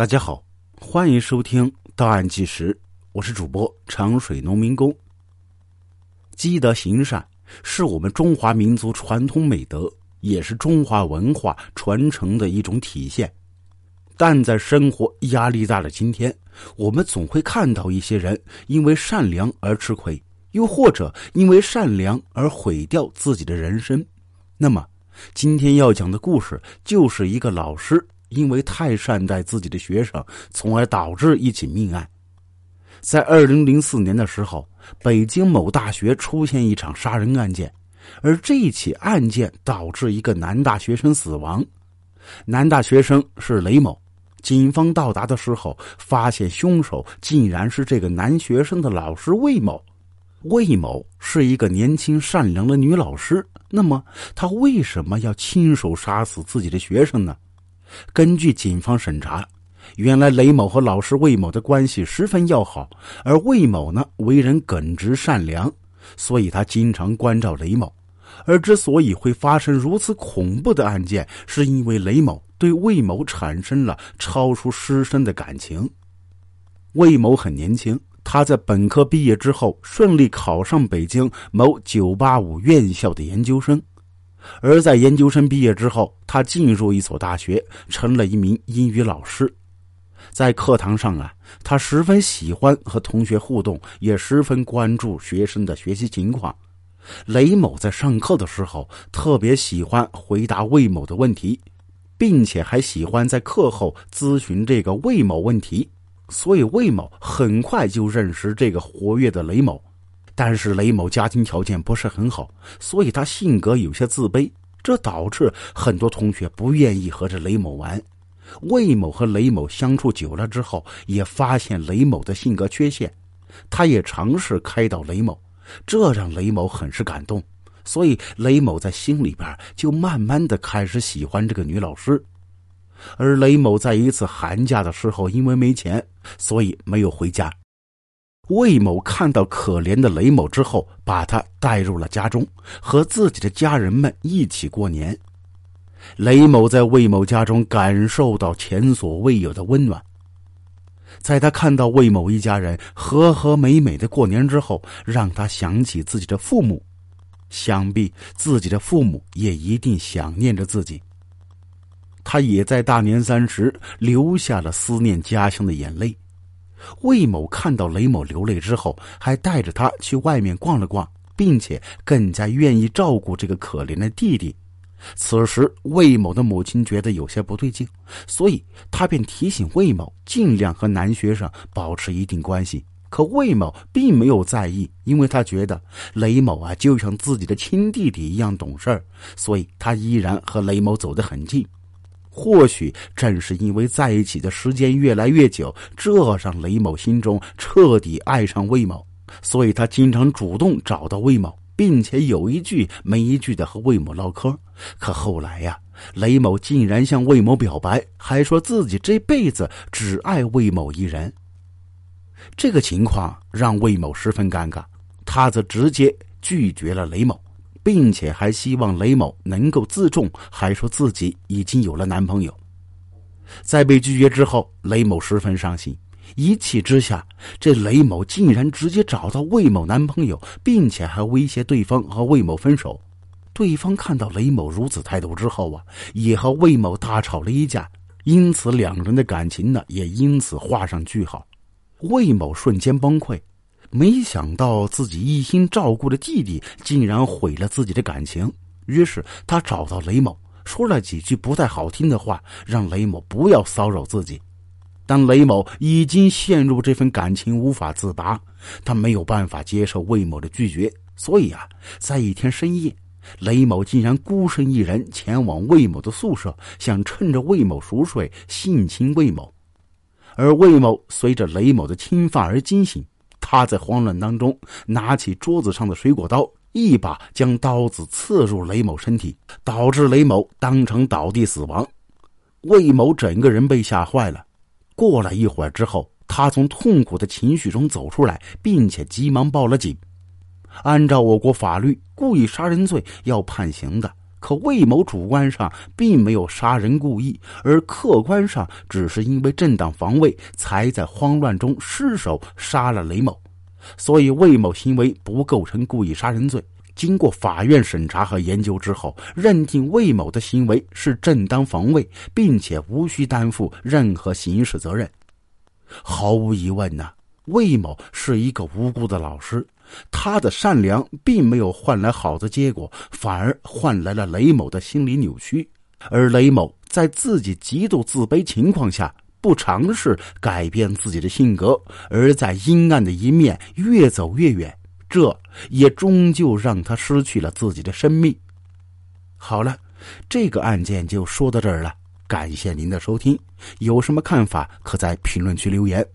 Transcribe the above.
大家好，欢迎收听《档案纪实》，我是主播长水农民工。积德行善是我们中华民族传统美德，也是中华文化传承的一种体现。但在生活压力大的今天，我们总会看到一些人因为善良而吃亏，又或者因为善良而毁掉自己的人生。那么，今天要讲的故事就是一个老师。因为太善待自己的学生，从而导致一起命案。在二零零四年的时候，北京某大学出现一场杀人案件，而这起案件导致一个男大学生死亡。男大学生是雷某。警方到达的时候，发现凶手竟然是这个男学生的老师魏某。魏某是一个年轻善良的女老师，那么她为什么要亲手杀死自己的学生呢？根据警方审查，原来雷某和老师魏某的关系十分要好，而魏某呢为人耿直善良，所以他经常关照雷某。而之所以会发生如此恐怖的案件，是因为雷某对魏某产生了超出师生的感情。魏某很年轻，他在本科毕业之后顺利考上北京某985院校的研究生。而在研究生毕业之后，他进入一所大学，成了一名英语老师。在课堂上啊，他十分喜欢和同学互动，也十分关注学生的学习情况。雷某在上课的时候特别喜欢回答魏某的问题，并且还喜欢在课后咨询这个魏某问题，所以魏某很快就认识这个活跃的雷某。但是雷某家庭条件不是很好，所以他性格有些自卑，这导致很多同学不愿意和这雷某玩。魏某和雷某相处久了之后，也发现雷某的性格缺陷，他也尝试开导雷某，这让雷某很是感动，所以雷某在心里边就慢慢的开始喜欢这个女老师。而雷某在一次寒假的时候，因为没钱，所以没有回家。魏某看到可怜的雷某之后，把他带入了家中，和自己的家人们一起过年。雷某在魏某家中感受到前所未有的温暖。在他看到魏某一家人和和美美的过年之后，让他想起自己的父母，想必自己的父母也一定想念着自己。他也在大年三十流下了思念家乡的眼泪。魏某看到雷某流泪之后，还带着他去外面逛了逛，并且更加愿意照顾这个可怜的弟弟。此时，魏某的母亲觉得有些不对劲，所以他便提醒魏某尽量和男学生保持一定关系。可魏某并没有在意，因为他觉得雷某啊就像自己的亲弟弟一样懂事儿所以他依然和雷某走得很近。或许正是因为在一起的时间越来越久，这让雷某心中彻底爱上魏某，所以他经常主动找到魏某，并且有一句没一句的和魏某唠嗑。可后来呀，雷某竟然向魏某表白，还说自己这辈子只爱魏某一人。这个情况让魏某十分尴尬，他则直接拒绝了雷某。并且还希望雷某能够自重，还说自己已经有了男朋友。在被拒绝之后，雷某十分伤心，一气之下，这雷某竟然直接找到魏某男朋友，并且还威胁对方和魏某分手。对方看到雷某如此态度之后啊，也和魏某大吵了一架，因此两人的感情呢也因此画上句号。魏某瞬间崩溃。没想到自己一心照顾的弟弟竟然毁了自己的感情，于是他找到雷某，说了几句不太好听的话，让雷某不要骚扰自己。但雷某已经陷入这份感情无法自拔，他没有办法接受魏某的拒绝，所以啊，在一天深夜，雷某竟然孤身一人前往魏某的宿舍，想趁着魏某熟睡性侵魏某，而魏某随着雷某的侵犯而惊醒。他在慌乱当中拿起桌子上的水果刀，一把将刀子刺入雷某身体，导致雷某当场倒地死亡。魏某整个人被吓坏了。过了一会儿之后，他从痛苦的情绪中走出来，并且急忙报了警。按照我国法律，故意杀人罪要判刑的，可魏某主观上并没有杀人故意，而客观上只是因为正当防卫，才在慌乱中失手杀了雷某，所以魏某行为不构成故意杀人罪。经过法院审查和研究之后，认定魏某的行为是正当防卫，并且无需担负任何刑事责任。毫无疑问呢，魏某是一个无辜的老师。他的善良并没有换来好的结果，反而换来了雷某的心理扭曲。而雷某在自己极度自卑情况下，不尝试改变自己的性格，而在阴暗的一面越走越远，这也终究让他失去了自己的生命。好了，这个案件就说到这儿了。感谢您的收听，有什么看法可在评论区留言。